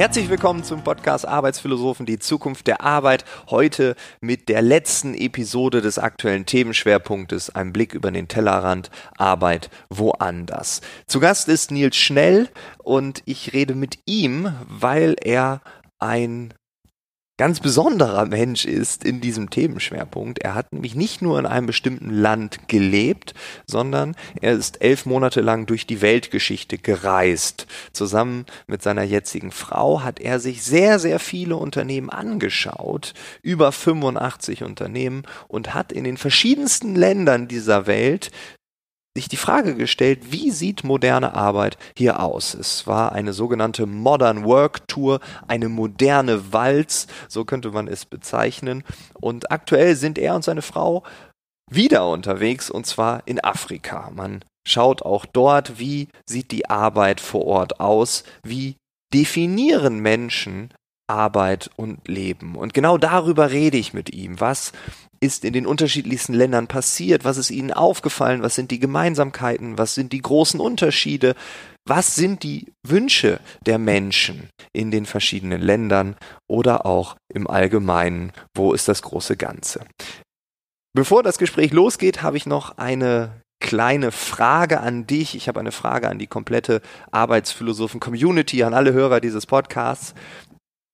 Herzlich willkommen zum Podcast Arbeitsphilosophen, die Zukunft der Arbeit. Heute mit der letzten Episode des aktuellen Themenschwerpunktes, ein Blick über den Tellerrand, Arbeit woanders. Zu Gast ist Nils Schnell und ich rede mit ihm, weil er ein ganz besonderer Mensch ist in diesem Themenschwerpunkt. Er hat nämlich nicht nur in einem bestimmten Land gelebt, sondern er ist elf Monate lang durch die Weltgeschichte gereist. Zusammen mit seiner jetzigen Frau hat er sich sehr, sehr viele Unternehmen angeschaut, über 85 Unternehmen und hat in den verschiedensten Ländern dieser Welt sich die Frage gestellt, wie sieht moderne Arbeit hier aus? Es war eine sogenannte Modern Work Tour, eine moderne Walz, so könnte man es bezeichnen. Und aktuell sind er und seine Frau wieder unterwegs und zwar in Afrika. Man schaut auch dort, wie sieht die Arbeit vor Ort aus, wie definieren Menschen Arbeit und Leben. Und genau darüber rede ich mit ihm. Was ist in den unterschiedlichsten Ländern passiert? Was ist ihnen aufgefallen? Was sind die Gemeinsamkeiten? Was sind die großen Unterschiede? Was sind die Wünsche der Menschen in den verschiedenen Ländern oder auch im Allgemeinen? Wo ist das große Ganze? Bevor das Gespräch losgeht, habe ich noch eine kleine Frage an dich. Ich habe eine Frage an die komplette Arbeitsphilosophen-Community, an alle Hörer dieses Podcasts.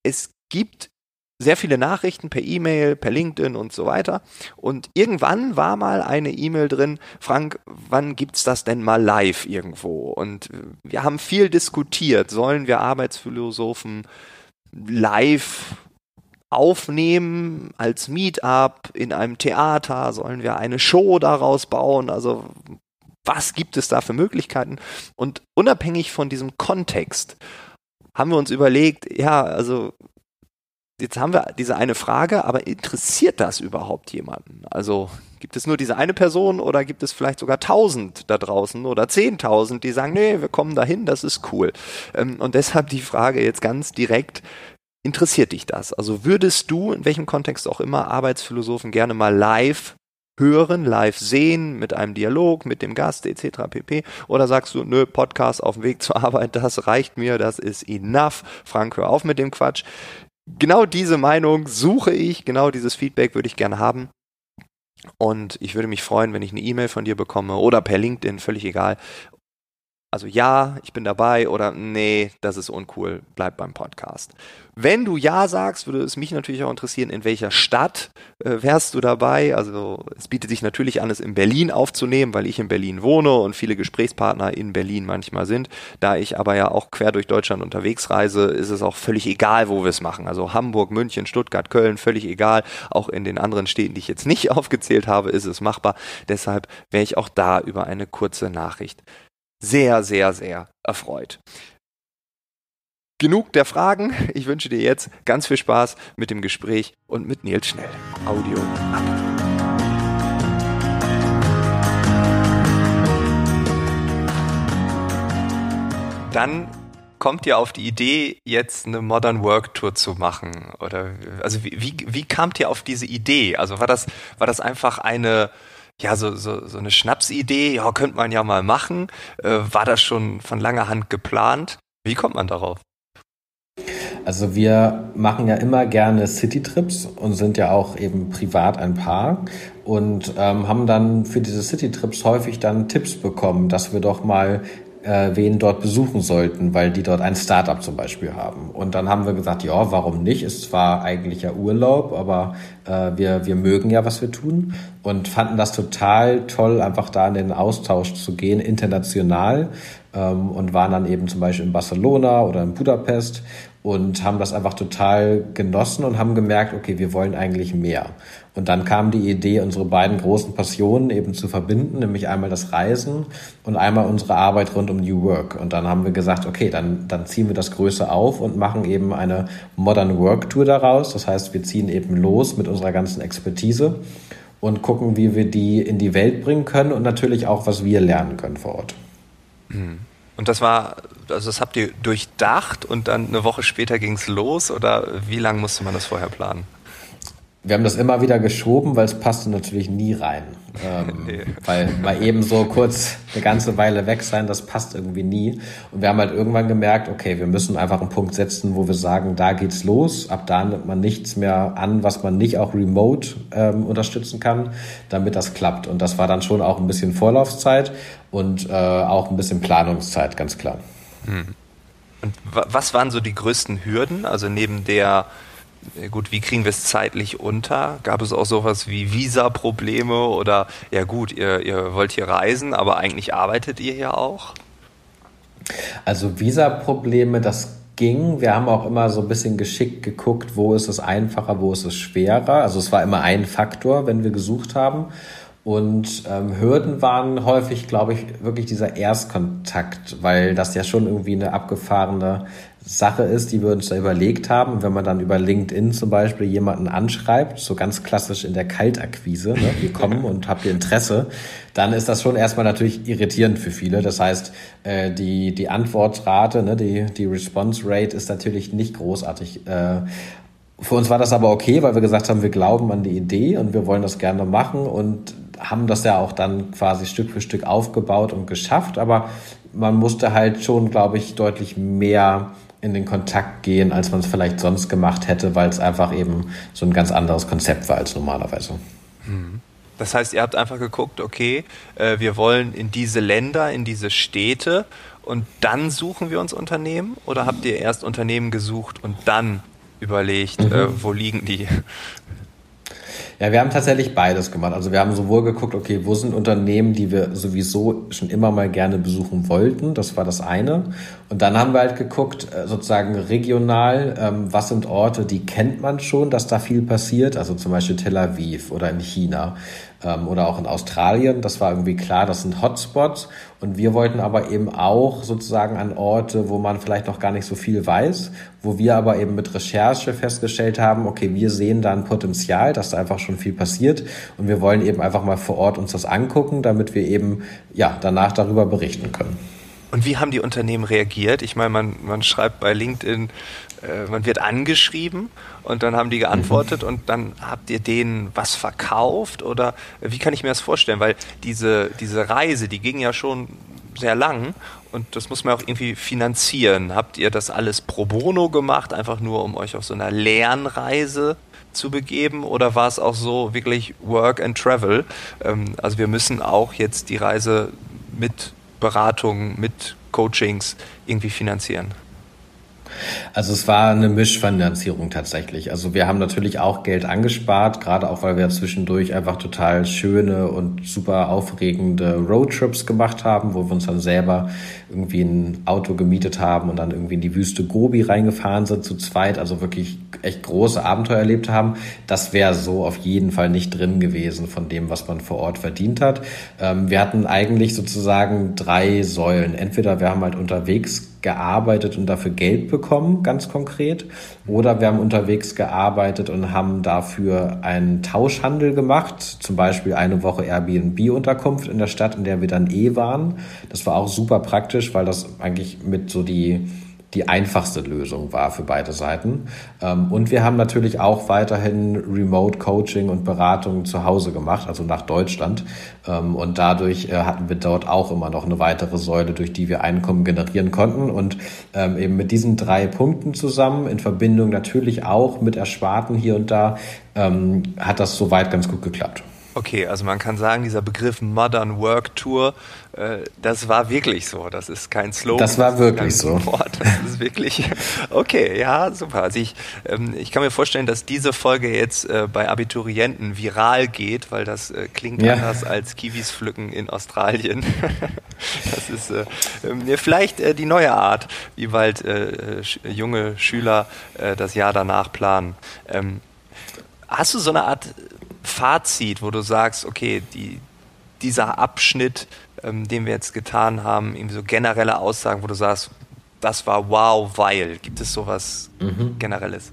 Es gibt sehr viele Nachrichten per E-Mail, per LinkedIn und so weiter. Und irgendwann war mal eine E-Mail drin, Frank, wann gibt's das denn mal live irgendwo? Und wir haben viel diskutiert. Sollen wir Arbeitsphilosophen live aufnehmen als Meetup in einem Theater? Sollen wir eine Show daraus bauen? Also was gibt es da für Möglichkeiten? Und unabhängig von diesem Kontext haben wir uns überlegt, ja, also Jetzt haben wir diese eine Frage, aber interessiert das überhaupt jemanden? Also gibt es nur diese eine Person oder gibt es vielleicht sogar tausend da draußen oder zehntausend, die sagen, nee, wir kommen dahin, das ist cool. Ähm, und deshalb die Frage jetzt ganz direkt, interessiert dich das? Also würdest du, in welchem Kontext auch immer, Arbeitsphilosophen gerne mal live hören, live sehen, mit einem Dialog, mit dem Gast etc. pp. Oder sagst du, nö, Podcast auf dem Weg zur Arbeit, das reicht mir, das ist enough. Frank, hör auf mit dem Quatsch genau diese Meinung suche ich, genau dieses Feedback würde ich gerne haben. Und ich würde mich freuen, wenn ich eine E-Mail von dir bekomme oder per LinkedIn, völlig egal. Also ja, ich bin dabei oder nee, das ist uncool, bleib beim Podcast. Wenn du Ja sagst, würde es mich natürlich auch interessieren, in welcher Stadt äh, wärst du dabei? Also es bietet sich natürlich an, es in Berlin aufzunehmen, weil ich in Berlin wohne und viele Gesprächspartner in Berlin manchmal sind. Da ich aber ja auch quer durch Deutschland unterwegs reise, ist es auch völlig egal, wo wir es machen. Also Hamburg, München, Stuttgart, Köln, völlig egal. Auch in den anderen Städten, die ich jetzt nicht aufgezählt habe, ist es machbar. Deshalb wäre ich auch da über eine kurze Nachricht sehr, sehr, sehr erfreut. Genug der Fragen. Ich wünsche dir jetzt ganz viel Spaß mit dem Gespräch und mit Nils Schnell. Audio ab. Dann kommt ihr auf die Idee, jetzt eine Modern Work Tour zu machen? Oder also wie, wie, wie kamt ihr auf diese Idee? Also war das, war das einfach eine ja, so, so, so eine Schnapsidee, ja, könnte man ja mal machen. Äh, war das schon von langer Hand geplant? Wie kommt man darauf? Also wir machen ja immer gerne Citytrips und sind ja auch eben privat ein Paar und ähm, haben dann für diese Citytrips häufig dann Tipps bekommen, dass wir doch mal äh, wen dort besuchen sollten, weil die dort ein Startup zum Beispiel haben. Und dann haben wir gesagt, ja, warum nicht? Ist zwar eigentlich ja Urlaub, aber äh, wir, wir mögen ja, was wir tun und fanden das total toll, einfach da in den Austausch zu gehen, international ähm, und waren dann eben zum Beispiel in Barcelona oder in Budapest und haben das einfach total genossen und haben gemerkt, okay, wir wollen eigentlich mehr. Und dann kam die Idee, unsere beiden großen Passionen eben zu verbinden, nämlich einmal das Reisen und einmal unsere Arbeit rund um New Work. Und dann haben wir gesagt, okay, dann, dann ziehen wir das Größe auf und machen eben eine Modern Work Tour daraus. Das heißt, wir ziehen eben los mit unserer ganzen Expertise und gucken, wie wir die in die Welt bringen können und natürlich auch, was wir lernen können vor Ort. Mhm. Und das war, also das habt ihr durchdacht und dann eine Woche später ging es los oder wie lange musste man das vorher planen? Wir haben das immer wieder geschoben, weil es passte natürlich nie rein. Ähm, nee. Weil mal eben so kurz eine ganze Weile weg sein, das passt irgendwie nie. Und wir haben halt irgendwann gemerkt, okay, wir müssen einfach einen Punkt setzen, wo wir sagen, da geht's los. Ab da nimmt man nichts mehr an, was man nicht auch remote ähm, unterstützen kann, damit das klappt. Und das war dann schon auch ein bisschen Vorlaufzeit und äh, auch ein bisschen Planungszeit, ganz klar. Hm. Und was waren so die größten Hürden? Also neben der gut, wie kriegen wir es zeitlich unter? Gab es auch sowas wie Visa-Probleme oder ja gut, ihr, ihr wollt hier reisen, aber eigentlich arbeitet ihr hier auch? Also Visa-Probleme, das ging. Wir haben auch immer so ein bisschen geschickt geguckt, wo ist es einfacher, wo ist es schwerer. Also es war immer ein Faktor, wenn wir gesucht haben. Und ähm, Hürden waren häufig, glaube ich, wirklich dieser Erstkontakt, weil das ja schon irgendwie eine abgefahrene Sache ist, die wir uns da überlegt haben. Und wenn man dann über LinkedIn zum Beispiel jemanden anschreibt, so ganz klassisch in der Kaltakquise, ne, wir kommen und habt ihr Interesse, dann ist das schon erstmal natürlich irritierend für viele. Das heißt, äh, die, die Antwortrate, ne, die, die Response Rate ist natürlich nicht großartig. Äh, für uns war das aber okay, weil wir gesagt haben, wir glauben an die Idee und wir wollen das gerne machen und haben das ja auch dann quasi Stück für Stück aufgebaut und geschafft. Aber man musste halt schon, glaube ich, deutlich mehr in den Kontakt gehen, als man es vielleicht sonst gemacht hätte, weil es einfach eben so ein ganz anderes Konzept war als normalerweise. Mhm. Das heißt, ihr habt einfach geguckt, okay, äh, wir wollen in diese Länder, in diese Städte und dann suchen wir uns Unternehmen oder habt ihr erst Unternehmen gesucht und dann überlegt, mhm. äh, wo liegen die? Ja, wir haben tatsächlich beides gemacht. Also wir haben sowohl geguckt, okay, wo sind Unternehmen, die wir sowieso schon immer mal gerne besuchen wollten. Das war das eine. Und dann haben wir halt geguckt, äh, sozusagen regional, ähm, was sind Orte, die kennt man schon, dass da viel passiert. Also zum Beispiel Tel Aviv oder in China oder auch in Australien. Das war irgendwie klar, das sind Hotspots. Und wir wollten aber eben auch sozusagen an Orte, wo man vielleicht noch gar nicht so viel weiß, wo wir aber eben mit Recherche festgestellt haben, okay, wir sehen da ein Potenzial, dass da einfach schon viel passiert. Und wir wollen eben einfach mal vor Ort uns das angucken, damit wir eben ja danach darüber berichten können. Und wie haben die Unternehmen reagiert? Ich meine, man, man schreibt bei LinkedIn, äh, man wird angeschrieben und dann haben die geantwortet mhm. und dann habt ihr denen was verkauft oder wie kann ich mir das vorstellen? Weil diese, diese Reise, die ging ja schon sehr lang und das muss man auch irgendwie finanzieren. Habt ihr das alles pro bono gemacht, einfach nur um euch auf so einer Lernreise zu begeben oder war es auch so wirklich Work and Travel? Ähm, also wir müssen auch jetzt die Reise mit Beratung, mit Coachings irgendwie finanzieren. Also es war eine Mischfinanzierung tatsächlich. Also wir haben natürlich auch Geld angespart, gerade auch weil wir zwischendurch einfach total schöne und super aufregende Roadtrips gemacht haben, wo wir uns dann selber irgendwie ein Auto gemietet haben und dann irgendwie in die Wüste Gobi reingefahren sind zu zweit, also wirklich echt große Abenteuer erlebt haben. Das wäre so auf jeden Fall nicht drin gewesen von dem, was man vor Ort verdient hat. Ähm, wir hatten eigentlich sozusagen drei Säulen. Entweder wir haben halt unterwegs gearbeitet und dafür Geld bekommen, ganz konkret. Oder wir haben unterwegs gearbeitet und haben dafür einen Tauschhandel gemacht, zum Beispiel eine Woche Airbnb-Unterkunft in der Stadt, in der wir dann eh waren. Das war auch super praktisch, weil das eigentlich mit so die die einfachste Lösung war für beide Seiten. Ähm, und wir haben natürlich auch weiterhin Remote Coaching und Beratung zu Hause gemacht, also nach Deutschland. Ähm, und dadurch äh, hatten wir dort auch immer noch eine weitere Säule, durch die wir Einkommen generieren konnten. Und ähm, eben mit diesen drei Punkten zusammen, in Verbindung natürlich auch mit Ersparten hier und da, hat das soweit ganz gut geklappt. Okay, also man kann sagen, dieser Begriff Modern Work Tour, äh, das war wirklich so. Das ist kein Slogan. Das war wirklich so. Wort. Das ist wirklich. Okay, ja, super. Also ich, ähm, ich kann mir vorstellen, dass diese Folge jetzt äh, bei Abiturienten viral geht, weil das äh, klingt ja. anders als Kiwis pflücken in Australien. das ist äh, ähm, vielleicht äh, die neue Art, wie bald äh, junge Schüler das Jahr danach planen. Ähm, hast du so eine Art Fazit, wo du sagst, okay, die, dieser Abschnitt, ähm, den wir jetzt getan haben, irgendwie so generelle Aussagen, wo du sagst, das war wow, weil. Gibt es sowas mhm. Generelles?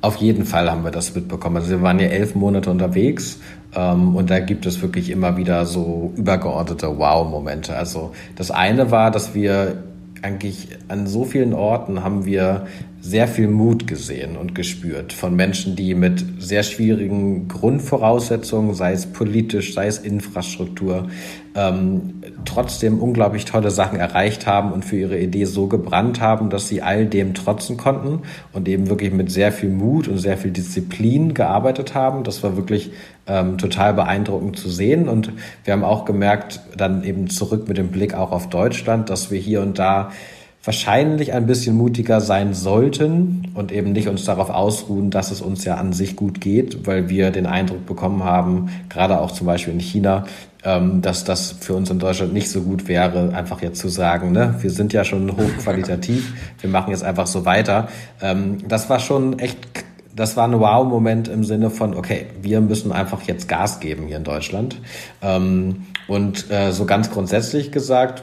Auf jeden Fall haben wir das mitbekommen. Also wir waren ja elf Monate unterwegs ähm, und da gibt es wirklich immer wieder so übergeordnete Wow-Momente. Also das eine war, dass wir eigentlich an so vielen Orten haben wir sehr viel Mut gesehen und gespürt von Menschen, die mit sehr schwierigen Grundvoraussetzungen, sei es politisch, sei es Infrastruktur, ähm, trotzdem unglaublich tolle Sachen erreicht haben und für ihre Idee so gebrannt haben, dass sie all dem trotzen konnten und eben wirklich mit sehr viel Mut und sehr viel Disziplin gearbeitet haben. Das war wirklich ähm, total beeindruckend zu sehen. Und wir haben auch gemerkt, dann eben zurück mit dem Blick auch auf Deutschland, dass wir hier und da wahrscheinlich ein bisschen mutiger sein sollten und eben nicht uns darauf ausruhen, dass es uns ja an sich gut geht, weil wir den Eindruck bekommen haben, gerade auch zum Beispiel in China, ähm, dass das für uns in Deutschland nicht so gut wäre, einfach jetzt zu sagen, ne, wir sind ja schon hochqualitativ, wir machen jetzt einfach so weiter. Ähm, das war schon echt, das war ein Wow-Moment im Sinne von, okay, wir müssen einfach jetzt Gas geben hier in Deutschland. Ähm, und äh, so ganz grundsätzlich gesagt,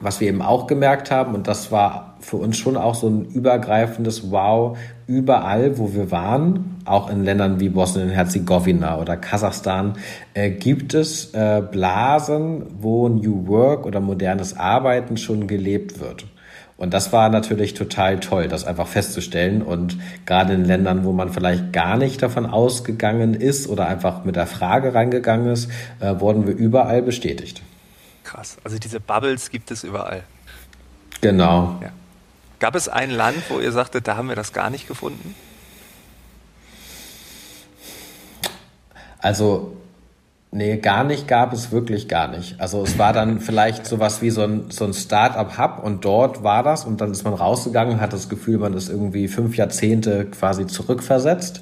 was wir eben auch gemerkt haben, und das war für uns schon auch so ein übergreifendes Wow, überall, wo wir waren, auch in Ländern wie Bosnien-Herzegowina oder Kasachstan, äh, gibt es äh, Blasen, wo New Work oder modernes Arbeiten schon gelebt wird. Und das war natürlich total toll, das einfach festzustellen. Und gerade in Ländern, wo man vielleicht gar nicht davon ausgegangen ist oder einfach mit der Frage reingegangen ist, äh, wurden wir überall bestätigt. Krass. Also diese Bubbles gibt es überall. Genau. Ja. Gab es ein Land, wo ihr sagtet, da haben wir das gar nicht gefunden? Also, nee, gar nicht gab es wirklich gar nicht. Also es war dann vielleicht sowas wie so ein, so ein Start-up-Hub und dort war das und dann ist man rausgegangen und hat das Gefühl, man ist irgendwie fünf Jahrzehnte quasi zurückversetzt.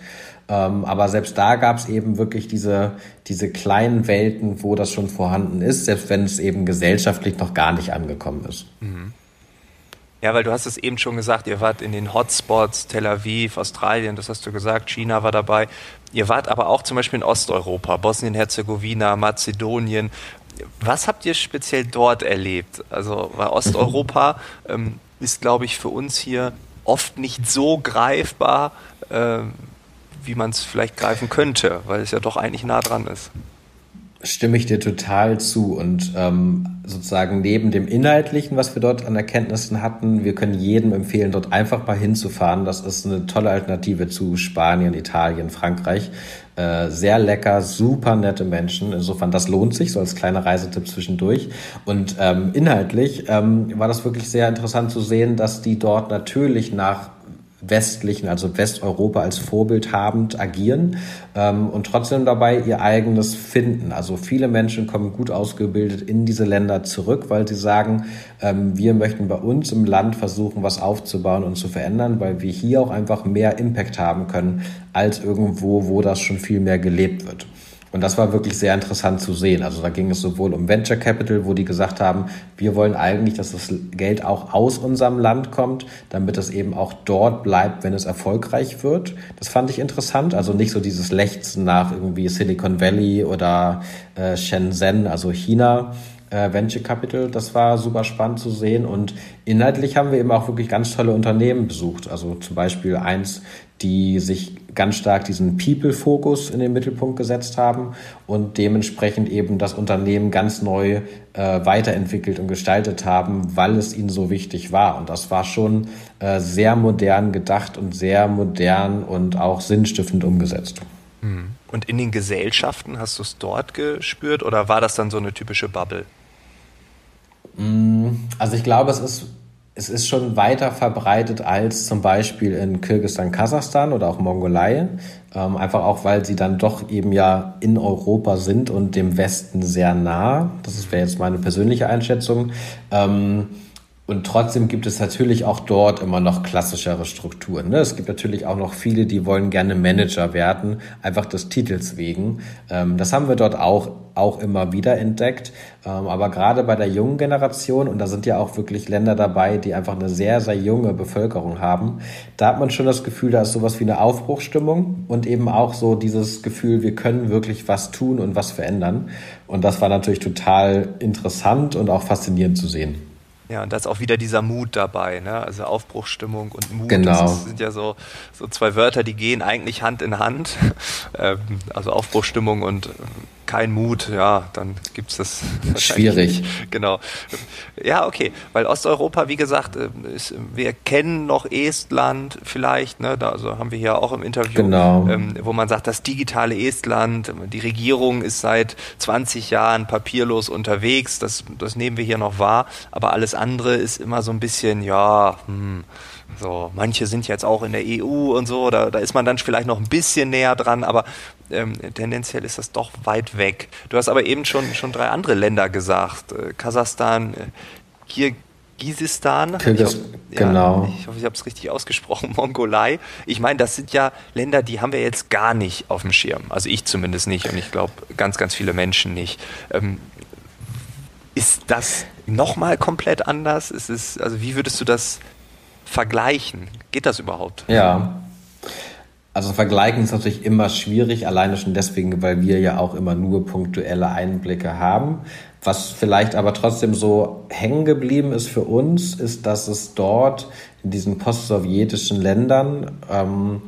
Ähm, aber selbst da gab es eben wirklich diese, diese kleinen Welten, wo das schon vorhanden ist, selbst wenn es eben gesellschaftlich noch gar nicht angekommen ist. Mhm. Ja, weil du hast es eben schon gesagt, ihr wart in den Hotspots, Tel Aviv, Australien, das hast du gesagt, China war dabei. Ihr wart aber auch zum Beispiel in Osteuropa, Bosnien-Herzegowina, Mazedonien. Was habt ihr speziell dort erlebt? Also, weil Osteuropa ähm, ist, glaube ich, für uns hier oft nicht so greifbar, ähm, wie man es vielleicht greifen könnte, weil es ja doch eigentlich nah dran ist. Stimme ich dir total zu und ähm, sozusagen neben dem Inhaltlichen, was wir dort an Erkenntnissen hatten, wir können jedem empfehlen, dort einfach mal hinzufahren. Das ist eine tolle Alternative zu Spanien, Italien, Frankreich. Äh, sehr lecker, super nette Menschen. Insofern, das lohnt sich, so als kleiner Reisetipp zwischendurch. Und ähm, inhaltlich ähm, war das wirklich sehr interessant zu sehen, dass die dort natürlich nach westlichen, also Westeuropa als Vorbild habend agieren ähm, und trotzdem dabei ihr eigenes finden. Also viele Menschen kommen gut ausgebildet in diese Länder zurück, weil sie sagen, ähm, wir möchten bei uns im Land versuchen, was aufzubauen und zu verändern, weil wir hier auch einfach mehr Impact haben können als irgendwo, wo das schon viel mehr gelebt wird. Und das war wirklich sehr interessant zu sehen. Also da ging es sowohl um Venture Capital, wo die gesagt haben, wir wollen eigentlich, dass das Geld auch aus unserem Land kommt, damit es eben auch dort bleibt, wenn es erfolgreich wird. Das fand ich interessant. Also nicht so dieses Lechzen nach irgendwie Silicon Valley oder äh, Shenzhen, also China, äh, Venture Capital. Das war super spannend zu sehen. Und inhaltlich haben wir eben auch wirklich ganz tolle Unternehmen besucht. Also zum Beispiel eins, die sich ganz stark diesen People-Fokus in den Mittelpunkt gesetzt haben und dementsprechend eben das Unternehmen ganz neu äh, weiterentwickelt und gestaltet haben, weil es ihnen so wichtig war. Und das war schon äh, sehr modern gedacht und sehr modern und auch sinnstiftend umgesetzt. Hm. Und in den Gesellschaften hast du es dort gespürt oder war das dann so eine typische Bubble? Mm, also ich glaube, es ist es ist schon weiter verbreitet als zum Beispiel in Kirgisistan, Kasachstan oder auch Mongolei. Ähm, einfach auch, weil sie dann doch eben ja in Europa sind und dem Westen sehr nah. Das wäre jetzt meine persönliche Einschätzung. Ähm, und trotzdem gibt es natürlich auch dort immer noch klassischere Strukturen. Ne? Es gibt natürlich auch noch viele, die wollen gerne Manager werden, einfach des Titels wegen. Ähm, das haben wir dort auch, auch immer wieder entdeckt. Ähm, aber gerade bei der jungen Generation, und da sind ja auch wirklich Länder dabei, die einfach eine sehr, sehr junge Bevölkerung haben, da hat man schon das Gefühl, da ist sowas wie eine Aufbruchstimmung und eben auch so dieses Gefühl, wir können wirklich was tun und was verändern. Und das war natürlich total interessant und auch faszinierend zu sehen. Ja, und da ist auch wieder dieser Mut dabei, ne? Also Aufbruchsstimmung und Mut. Genau. Das sind ja so, so zwei Wörter, die gehen eigentlich Hand in Hand. Ähm, also Aufbruchsstimmung und kein Mut, ja, dann gibt es das. Schwierig. Genau. Ja, okay, weil Osteuropa, wie gesagt, äh, ist, wir kennen noch Estland vielleicht, ne, da also haben wir hier auch im Interview, genau. ähm, wo man sagt, das digitale Estland, die Regierung ist seit 20 Jahren papierlos unterwegs, das, das nehmen wir hier noch wahr, aber alles andere ist immer so ein bisschen, ja, hm, so, manche sind jetzt auch in der EU und so, da, da ist man dann vielleicht noch ein bisschen näher dran, aber ähm, tendenziell ist das doch weit weg. Du hast aber eben schon, schon drei andere Länder gesagt. Äh, Kasachstan, äh, Kirgisistan. Kirgis, ich, genau. ich hoffe, ich habe es richtig ausgesprochen. Mongolei. Ich meine, das sind ja Länder, die haben wir jetzt gar nicht auf dem Schirm. Also ich zumindest nicht und ich glaube ganz, ganz viele Menschen nicht. Ähm, ist das nochmal komplett anders? Ist es, also wie würdest du das vergleichen? Geht das überhaupt? Ja. Also vergleichen ist natürlich immer schwierig, alleine schon deswegen, weil wir ja auch immer nur punktuelle Einblicke haben. Was vielleicht aber trotzdem so hängen geblieben ist für uns, ist, dass es dort in diesen postsowjetischen Ländern ähm,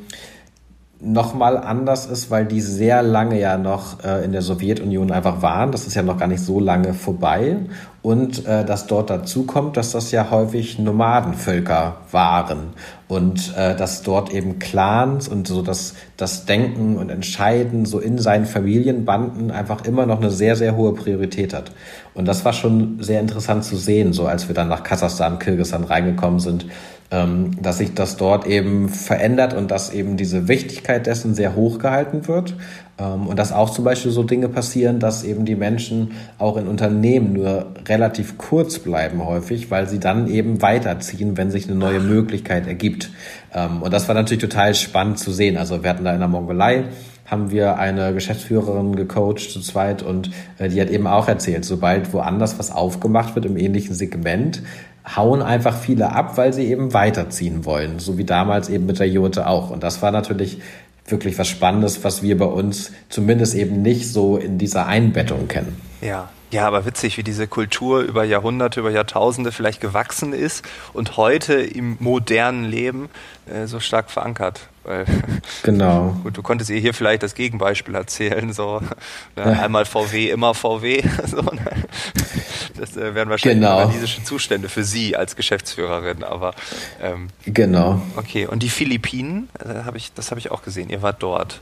nochmal anders ist, weil die sehr lange ja noch äh, in der Sowjetunion einfach waren. Das ist ja noch gar nicht so lange vorbei. Und äh, dass dort dazu kommt, dass das ja häufig Nomadenvölker waren und äh, dass dort eben Clans und so das, das Denken und Entscheiden so in seinen Familienbanden einfach immer noch eine sehr, sehr hohe Priorität hat. Und das war schon sehr interessant zu sehen, so als wir dann nach Kasachstan, Kirgisistan reingekommen sind, dass sich das dort eben verändert und dass eben diese Wichtigkeit dessen sehr hoch gehalten wird. Ähm, und dass auch zum Beispiel so Dinge passieren, dass eben die Menschen auch in Unternehmen nur relativ kurz bleiben häufig, weil sie dann eben weiterziehen, wenn sich eine neue Möglichkeit ergibt. Ähm, und das war natürlich total spannend zu sehen. Also wir hatten da in der Mongolei haben wir eine Geschäftsführerin gecoacht zu zweit und äh, die hat eben auch erzählt, sobald woanders was aufgemacht wird im ähnlichen Segment, hauen einfach viele ab, weil sie eben weiterziehen wollen, so wie damals eben mit der Jote auch. Und das war natürlich wirklich was Spannendes, was wir bei uns zumindest eben nicht so in dieser Einbettung kennen. Ja, ja, aber witzig, wie diese Kultur über Jahrhunderte, über Jahrtausende vielleicht gewachsen ist und heute im modernen Leben äh, so stark verankert. Weil, genau. Gut, du konntest ihr hier vielleicht das Gegenbeispiel erzählen, so ne, einmal VW, immer VW. So, ne? Das äh, wären wahrscheinlich genau. paradiesische Zustände für Sie als Geschäftsführerin, aber ähm, genau. Okay, und die Philippinen, äh, hab ich, das habe ich auch gesehen, ihr wart dort.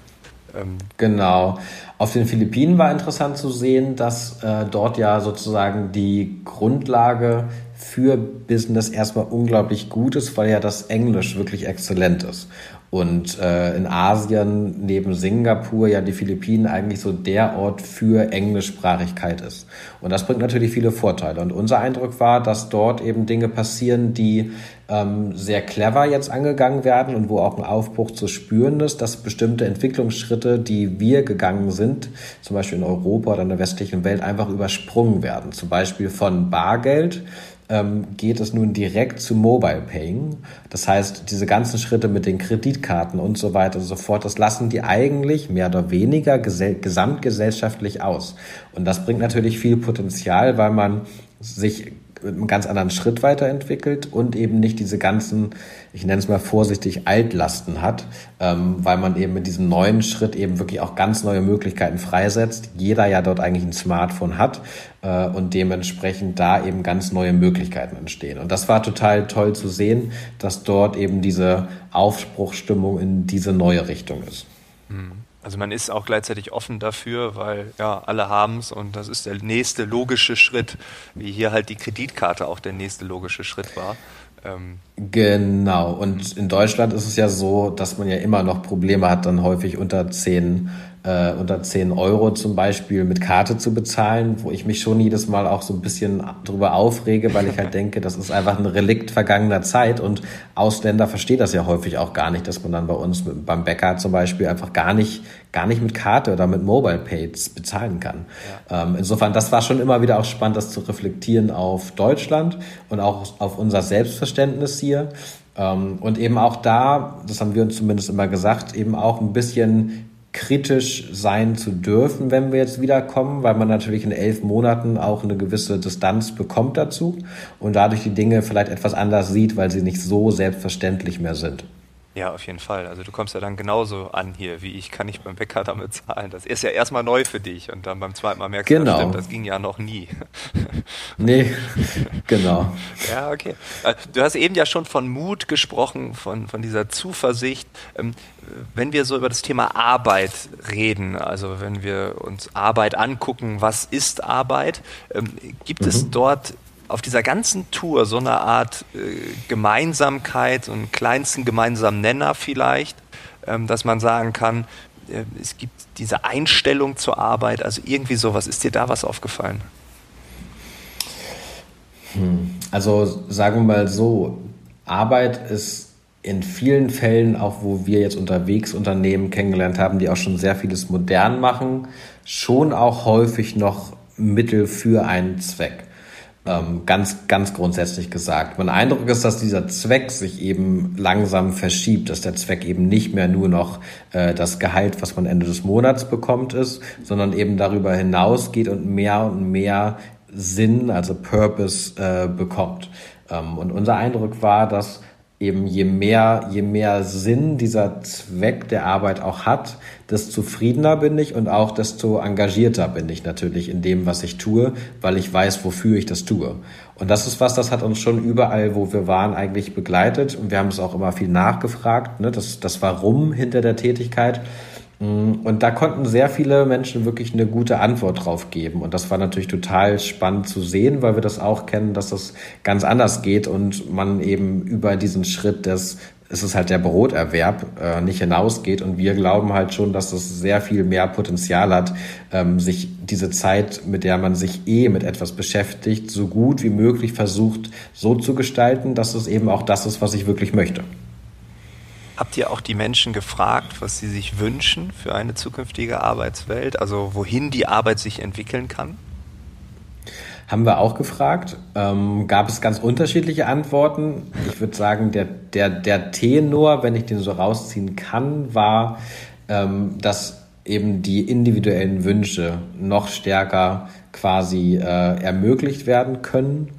Ähm, genau. Auf den Philippinen war interessant zu sehen, dass äh, dort ja sozusagen die Grundlage für Business erstmal unglaublich gut ist, weil ja das Englisch wirklich exzellent ist. Und äh, in Asien neben Singapur ja die Philippinen eigentlich so der Ort für Englischsprachigkeit ist. Und das bringt natürlich viele Vorteile. Und unser Eindruck war, dass dort eben Dinge passieren, die ähm, sehr clever jetzt angegangen werden und wo auch ein Aufbruch zu spüren ist, dass bestimmte Entwicklungsschritte, die wir gegangen sind, zum Beispiel in Europa oder in der westlichen Welt, einfach übersprungen werden. Zum Beispiel von Bargeld geht es nun direkt zu Mobile Paying. Das heißt, diese ganzen Schritte mit den Kreditkarten und so weiter und so fort, das lassen die eigentlich mehr oder weniger gesamtgesellschaftlich aus. Und das bringt natürlich viel Potenzial, weil man sich mit einem ganz anderen Schritt weiterentwickelt und eben nicht diese ganzen, ich nenne es mal vorsichtig, Altlasten hat, ähm, weil man eben mit diesem neuen Schritt eben wirklich auch ganz neue Möglichkeiten freisetzt. Jeder ja dort eigentlich ein Smartphone hat äh, und dementsprechend da eben ganz neue Möglichkeiten entstehen. Und das war total toll zu sehen, dass dort eben diese Aufbruchstimmung in diese neue Richtung ist. Mhm. Also man ist auch gleichzeitig offen dafür, weil ja, alle haben es und das ist der nächste logische Schritt, wie hier halt die Kreditkarte auch der nächste logische Schritt war. Ähm genau, und in Deutschland ist es ja so, dass man ja immer noch Probleme hat, dann häufig unter zehn äh, unter 10 Euro zum Beispiel mit Karte zu bezahlen, wo ich mich schon jedes Mal auch so ein bisschen drüber aufrege, weil ich halt denke, das ist einfach ein Relikt vergangener Zeit und Ausländer verstehen das ja häufig auch gar nicht, dass man dann bei uns mit, beim Bäcker zum Beispiel einfach gar nicht, gar nicht mit Karte oder mit Mobile Pays bezahlen kann. Ja. Ähm, insofern, das war schon immer wieder auch spannend, das zu reflektieren auf Deutschland und auch auf unser Selbstverständnis hier. Ähm, und eben auch da, das haben wir uns zumindest immer gesagt, eben auch ein bisschen kritisch sein zu dürfen, wenn wir jetzt wiederkommen, weil man natürlich in elf Monaten auch eine gewisse Distanz bekommt dazu und dadurch die Dinge vielleicht etwas anders sieht, weil sie nicht so selbstverständlich mehr sind. Ja, auf jeden Fall. Also du kommst ja dann genauso an hier, wie ich kann ich beim Bäcker damit zahlen. Das ist ja erstmal neu für dich und dann beim zweiten Mal merkst du, genau. das, stimmt, das ging ja noch nie. nee, genau. Ja, okay. Äh, du hast eben ja schon von Mut gesprochen, von, von dieser Zuversicht. Ähm, wenn wir so über das Thema Arbeit reden, also wenn wir uns Arbeit angucken, was ist Arbeit, ähm, gibt mhm. es dort auf dieser ganzen Tour so eine Art äh, Gemeinsamkeit, so einen kleinsten gemeinsamen Nenner vielleicht, ähm, dass man sagen kann, äh, es gibt diese Einstellung zur Arbeit, also irgendwie sowas. Ist dir da was aufgefallen? Hm. Also sagen wir mal so, Arbeit ist in vielen Fällen, auch wo wir jetzt unterwegs Unternehmen kennengelernt haben, die auch schon sehr vieles modern machen, schon auch häufig noch Mittel für einen Zweck. Ähm, ganz, ganz grundsätzlich gesagt. Mein Eindruck ist, dass dieser Zweck sich eben langsam verschiebt, dass der Zweck eben nicht mehr nur noch äh, das Gehalt, was man Ende des Monats bekommt, ist, sondern eben darüber hinausgeht und mehr und mehr Sinn, also Purpose äh, bekommt. Ähm, und unser Eindruck war, dass eben je mehr, je mehr Sinn dieser Zweck der Arbeit auch hat, desto zufriedener bin ich und auch desto engagierter bin ich natürlich in dem, was ich tue, weil ich weiß, wofür ich das tue. Und das ist was, das hat uns schon überall, wo wir waren, eigentlich begleitet. Und wir haben es auch immer viel nachgefragt, ne? das, das Warum hinter der Tätigkeit. Mm, und da konnten sehr viele Menschen wirklich eine gute Antwort drauf geben. Und das war natürlich total spannend zu sehen, weil wir das auch kennen, dass das ganz anders geht und man eben über diesen Schritt des, es ist halt der Broterwerb, äh, nicht hinausgeht. Und wir glauben halt schon, dass es sehr viel mehr Potenzial hat, ähm, sich diese Zeit, mit der man sich eh mit etwas beschäftigt, so gut wie möglich versucht, so zu gestalten, dass es eben auch das ist, was ich wirklich möchte. Habt ihr auch die Menschen gefragt, was sie sich wünschen für eine zukünftige Arbeitswelt, also wohin die Arbeit sich entwickeln kann? Haben wir auch gefragt. Ähm, gab es ganz unterschiedliche Antworten. Ich würde sagen, der, der, der Tenor, wenn ich den so rausziehen kann, war, ähm, dass eben die individuellen Wünsche noch stärker quasi äh, ermöglicht werden können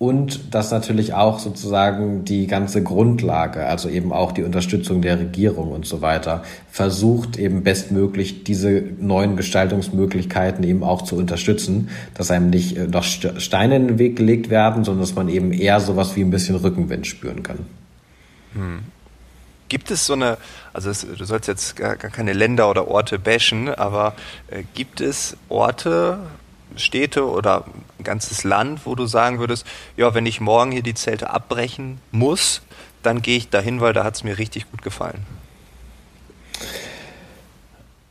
und dass natürlich auch sozusagen die ganze Grundlage, also eben auch die Unterstützung der Regierung und so weiter, versucht eben bestmöglich diese neuen Gestaltungsmöglichkeiten eben auch zu unterstützen, dass einem nicht äh, noch Steine in den Weg gelegt werden, sondern dass man eben eher sowas wie ein bisschen Rückenwind spüren kann. Hm. Gibt es so eine, also es, du sollst jetzt gar, gar, keine Länder oder Orte bashen, aber äh, gibt es Orte, Städte oder ein ganzes Land, wo du sagen würdest, ja, wenn ich morgen hier die Zelte abbrechen muss, dann gehe ich dahin, weil da hat es mir richtig gut gefallen?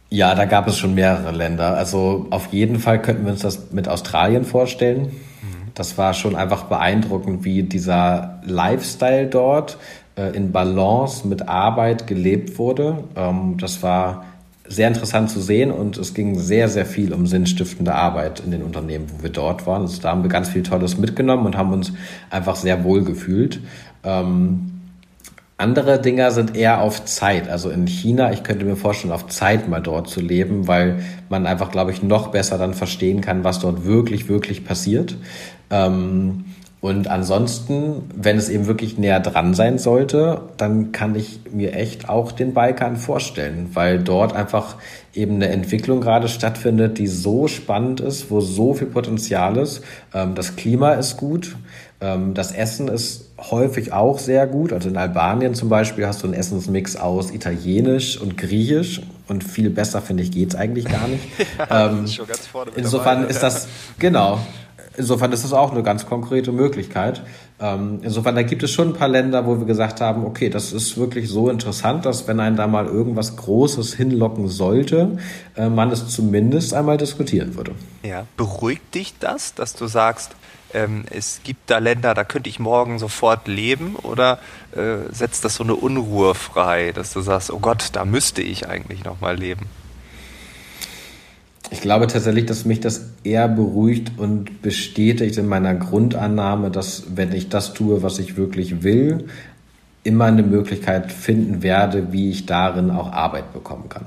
Ja, da gab es schon mehrere Länder. Also auf jeden Fall könnten wir uns das mit Australien vorstellen. Mhm. Das war schon einfach beeindruckend, wie dieser Lifestyle dort äh, in Balance mit Arbeit gelebt wurde. Ähm, das war sehr interessant zu sehen und es ging sehr, sehr viel um sinnstiftende Arbeit in den Unternehmen, wo wir dort waren. Also da haben wir ganz viel Tolles mitgenommen und haben uns einfach sehr wohl gefühlt. Ähm, andere Dinger sind eher auf Zeit. Also in China, ich könnte mir vorstellen, auf Zeit mal dort zu leben, weil man einfach, glaube ich, noch besser dann verstehen kann, was dort wirklich, wirklich passiert. Ähm, und ansonsten, wenn es eben wirklich näher dran sein sollte, dann kann ich mir echt auch den Balkan vorstellen, weil dort einfach eben eine Entwicklung gerade stattfindet, die so spannend ist, wo so viel Potenzial ist. Ähm, das Klima ist gut, ähm, das Essen ist häufig auch sehr gut. Also in Albanien zum Beispiel hast du einen Essensmix aus Italienisch und Griechisch und viel besser, finde ich, geht's eigentlich gar nicht. ja, ähm, ist insofern dabei. ist das, genau, insofern ist das auch eine ganz konkrete Möglichkeit. Ähm, insofern, da gibt es schon ein paar Länder, wo wir gesagt haben, okay, das ist wirklich so interessant, dass wenn einen da mal irgendwas Großes hinlocken sollte, äh, man es zumindest einmal diskutieren würde. Ja, beruhigt dich das, dass du sagst, ähm, es gibt da Länder, da könnte ich morgen sofort leben oder äh, setzt das so eine Unruhe frei, dass du sagst, oh Gott, da müsste ich eigentlich noch mal leben? Ich glaube tatsächlich, dass mich das eher beruhigt und bestätigt in meiner Grundannahme, dass wenn ich das tue, was ich wirklich will, immer eine Möglichkeit finden werde, wie ich darin auch Arbeit bekommen kann.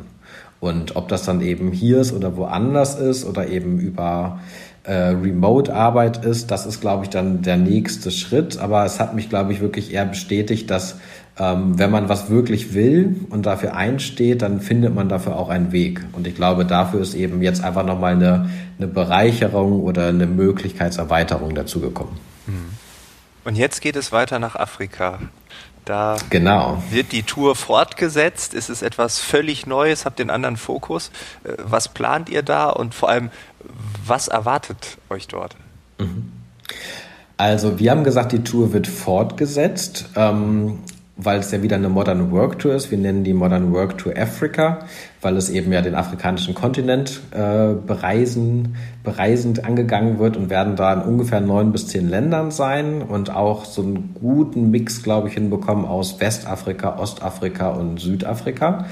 Und ob das dann eben hier ist oder woanders ist oder eben über äh, Remote-Arbeit ist, das ist, glaube ich, dann der nächste Schritt. Aber es hat mich, glaube ich, wirklich eher bestätigt, dass ähm, wenn man was wirklich will und dafür einsteht, dann findet man dafür auch einen Weg. Und ich glaube, dafür ist eben jetzt einfach nochmal eine, eine Bereicherung oder eine Möglichkeitserweiterung dazugekommen. Mhm. Und jetzt geht es weiter nach Afrika. Da genau. wird die Tour fortgesetzt. Es ist etwas völlig Neues, habt den anderen Fokus. Äh, was plant ihr da und vor allem, was erwartet euch dort? Mhm. Also wir haben gesagt, die Tour wird fortgesetzt. Ähm, weil es ja wieder eine Modern Work Tour ist. Wir nennen die Modern Work Tour Africa, weil es eben ja den afrikanischen Kontinent äh, bereisen, bereisend angegangen wird und werden da in ungefähr neun bis zehn Ländern sein und auch so einen guten Mix, glaube ich, hinbekommen aus Westafrika, Ostafrika und Südafrika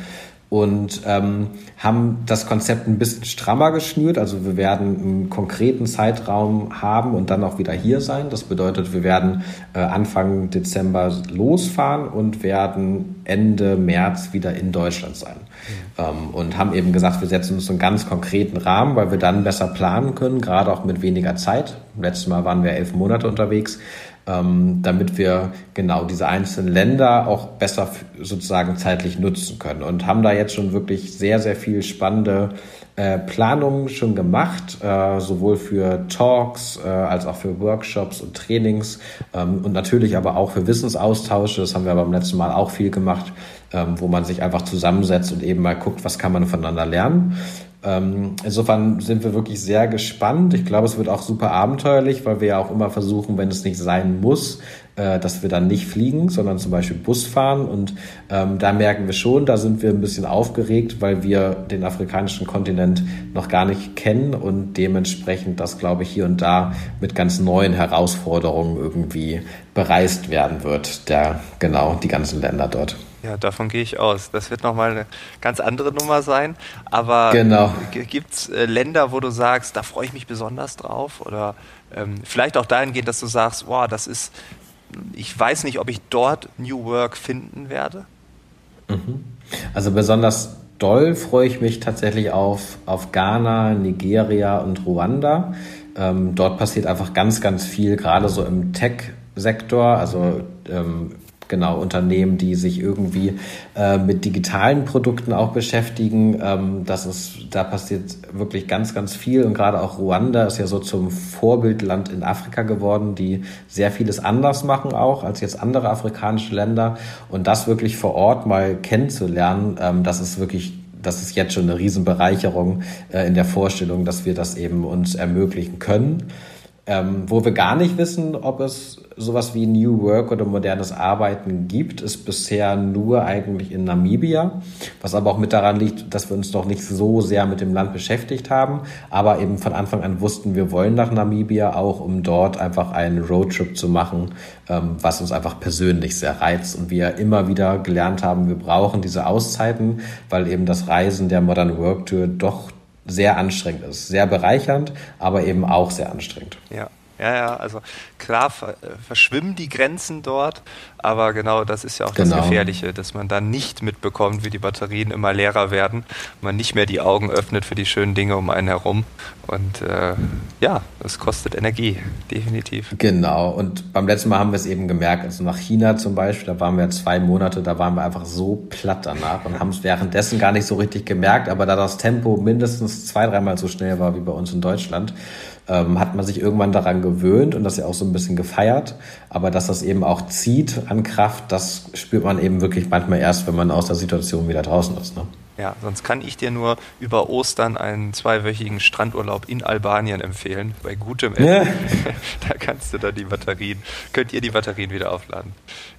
und ähm, haben das Konzept ein bisschen strammer geschnürt. Also wir werden einen konkreten Zeitraum haben und dann auch wieder hier sein. Das bedeutet, wir werden äh, Anfang Dezember losfahren und werden Ende März wieder in Deutschland sein. Mhm. Ähm, und haben eben gesagt, wir setzen uns einen ganz konkreten Rahmen, weil wir dann besser planen können, gerade auch mit weniger Zeit. Letztes Mal waren wir elf Monate unterwegs ähm, damit wir genau diese einzelnen Länder auch besser sozusagen zeitlich nutzen können und haben da jetzt schon wirklich sehr, sehr viel spannende äh, Planungen schon gemacht, äh, sowohl für Talks äh, als auch für Workshops und Trainings ähm, und natürlich aber auch für Wissensaustausche. Das haben wir beim letzten Mal auch viel gemacht, ähm, wo man sich einfach zusammensetzt und eben mal guckt, was kann man voneinander lernen. Ähm, insofern sind wir wirklich sehr gespannt. Ich glaube, es wird auch super abenteuerlich, weil wir ja auch immer versuchen, wenn es nicht sein muss, äh, dass wir dann nicht fliegen, sondern zum Beispiel Bus fahren. Und ähm, da merken wir schon, da sind wir ein bisschen aufgeregt, weil wir den afrikanischen Kontinent noch gar nicht kennen und dementsprechend das, glaube ich, hier und da mit ganz neuen Herausforderungen irgendwie bereist werden wird, der genau die ganzen Länder dort. Ja, davon gehe ich aus. Das wird nochmal eine ganz andere Nummer sein. Aber genau. gibt es äh, Länder, wo du sagst, da freue ich mich besonders drauf? Oder ähm, vielleicht auch dahingehend, dass du sagst, wow, das ist, ich weiß nicht, ob ich dort New Work finden werde? Mhm. Also besonders doll freue ich mich tatsächlich auf, auf Ghana, Nigeria und Ruanda. Ähm, dort passiert einfach ganz, ganz viel, gerade so im Tech-Sektor, also ähm, genau Unternehmen, die sich irgendwie äh, mit digitalen Produkten auch beschäftigen. Ähm, das ist, da passiert wirklich ganz, ganz viel und gerade auch Ruanda ist ja so zum Vorbildland in Afrika geworden, die sehr vieles anders machen auch als jetzt andere afrikanische Länder und das wirklich vor Ort mal kennenzulernen, ähm, das ist wirklich das ist jetzt schon eine Riesenbereicherung äh, in der Vorstellung, dass wir das eben uns ermöglichen können. Ähm, wo wir gar nicht wissen, ob es sowas wie New Work oder modernes Arbeiten gibt, ist bisher nur eigentlich in Namibia, was aber auch mit daran liegt, dass wir uns noch nicht so sehr mit dem Land beschäftigt haben, aber eben von Anfang an wussten, wir wollen nach Namibia auch, um dort einfach einen Roadtrip zu machen, ähm, was uns einfach persönlich sehr reizt und wir immer wieder gelernt haben, wir brauchen diese Auszeiten, weil eben das Reisen der Modern Work Tour doch sehr anstrengend ist. Sehr bereichernd, aber eben auch sehr anstrengend. Ja. Ja, ja, also klar verschwimmen die Grenzen dort, aber genau das ist ja auch genau. das Gefährliche, dass man dann nicht mitbekommt, wie die Batterien immer leerer werden, man nicht mehr die Augen öffnet für die schönen Dinge um einen herum. Und äh, ja, das kostet Energie, definitiv. Genau, und beim letzten Mal haben wir es eben gemerkt, also nach China zum Beispiel, da waren wir zwei Monate, da waren wir einfach so platt danach und haben es währenddessen gar nicht so richtig gemerkt, aber da das Tempo mindestens zwei, dreimal so schnell war wie bei uns in Deutschland, ähm, hat man sich irgendwann daran gewöhnt und das ja auch so ein bisschen gefeiert. Aber dass das eben auch zieht an Kraft, das spürt man eben wirklich manchmal erst, wenn man aus der Situation wieder draußen ist. Ne? Ja, sonst kann ich dir nur über Ostern einen zweiwöchigen Strandurlaub in Albanien empfehlen, bei gutem Essen. Ja. da kannst du dann die Batterien, könnt ihr die Batterien wieder aufladen.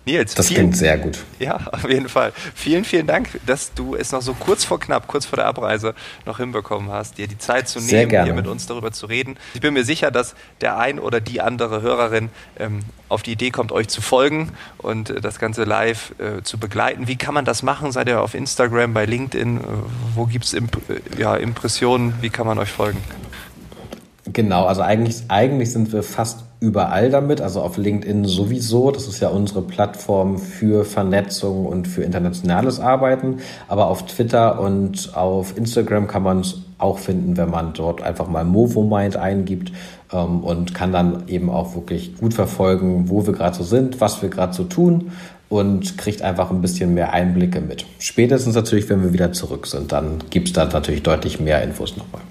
Nils, das vielen, klingt sehr gut. Ja, auf jeden Fall. Vielen, vielen Dank, dass du es noch so kurz vor knapp, kurz vor der Abreise noch hinbekommen hast, dir die Zeit zu nehmen, hier mit uns darüber zu reden. Ich bin mir sicher, dass der ein oder die andere Hörerin ähm, auf die Idee kommt, euch zu folgen und äh, das Ganze live äh, zu begleiten. Wie kann man das machen? Seid ihr auf Instagram, bei LinkedIn? Äh, wo gibt es Imp äh, ja, Impressionen? Wie kann man euch folgen? Genau, also eigentlich, eigentlich sind wir fast überall damit, also auf LinkedIn sowieso. Das ist ja unsere Plattform für Vernetzung und für internationales Arbeiten. Aber auf Twitter und auf Instagram kann man uns auch finden, wenn man dort einfach mal MovoMind eingibt ähm, und kann dann eben auch wirklich gut verfolgen, wo wir gerade so sind, was wir gerade so tun und kriegt einfach ein bisschen mehr Einblicke mit. Spätestens natürlich, wenn wir wieder zurück sind, dann gibt es da natürlich deutlich mehr Infos nochmal.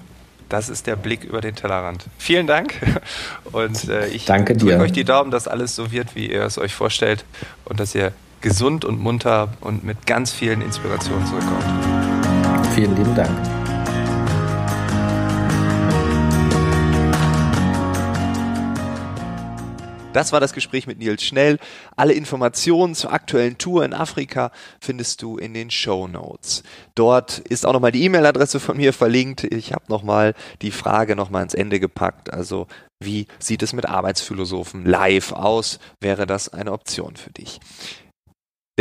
Das ist der Blick über den Tellerrand. Vielen Dank und äh, ich drücke euch die Daumen, dass alles so wird, wie ihr es euch vorstellt und dass ihr gesund und munter und mit ganz vielen Inspirationen zurückkommt. Vielen lieben Dank. Das war das Gespräch mit Nils Schnell. Alle Informationen zur aktuellen Tour in Afrika findest du in den Show Notes. Dort ist auch nochmal die E-Mail-Adresse von mir verlinkt. Ich habe nochmal die Frage nochmal ins Ende gepackt. Also wie sieht es mit Arbeitsphilosophen live aus? Wäre das eine Option für dich?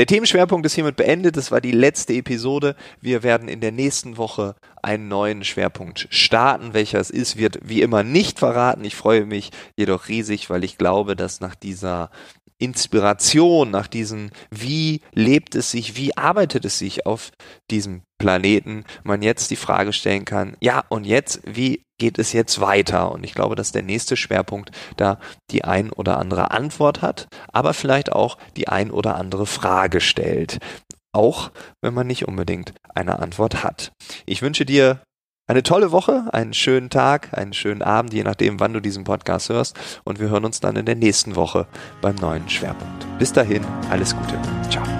Der Themenschwerpunkt ist hiermit beendet. Das war die letzte Episode. Wir werden in der nächsten Woche einen neuen Schwerpunkt starten. Welcher es ist, wird wie immer nicht verraten. Ich freue mich jedoch riesig, weil ich glaube, dass nach dieser Inspiration, nach diesem, wie lebt es sich, wie arbeitet es sich auf diesem Planeten, man jetzt die Frage stellen kann, ja, und jetzt, wie geht es jetzt weiter? Und ich glaube, dass der nächste Schwerpunkt da die ein oder andere Antwort hat, aber vielleicht auch die ein oder andere Frage stellt. Auch wenn man nicht unbedingt eine Antwort hat. Ich wünsche dir eine tolle Woche, einen schönen Tag, einen schönen Abend, je nachdem, wann du diesen Podcast hörst. Und wir hören uns dann in der nächsten Woche beim neuen Schwerpunkt. Bis dahin, alles Gute. Ciao.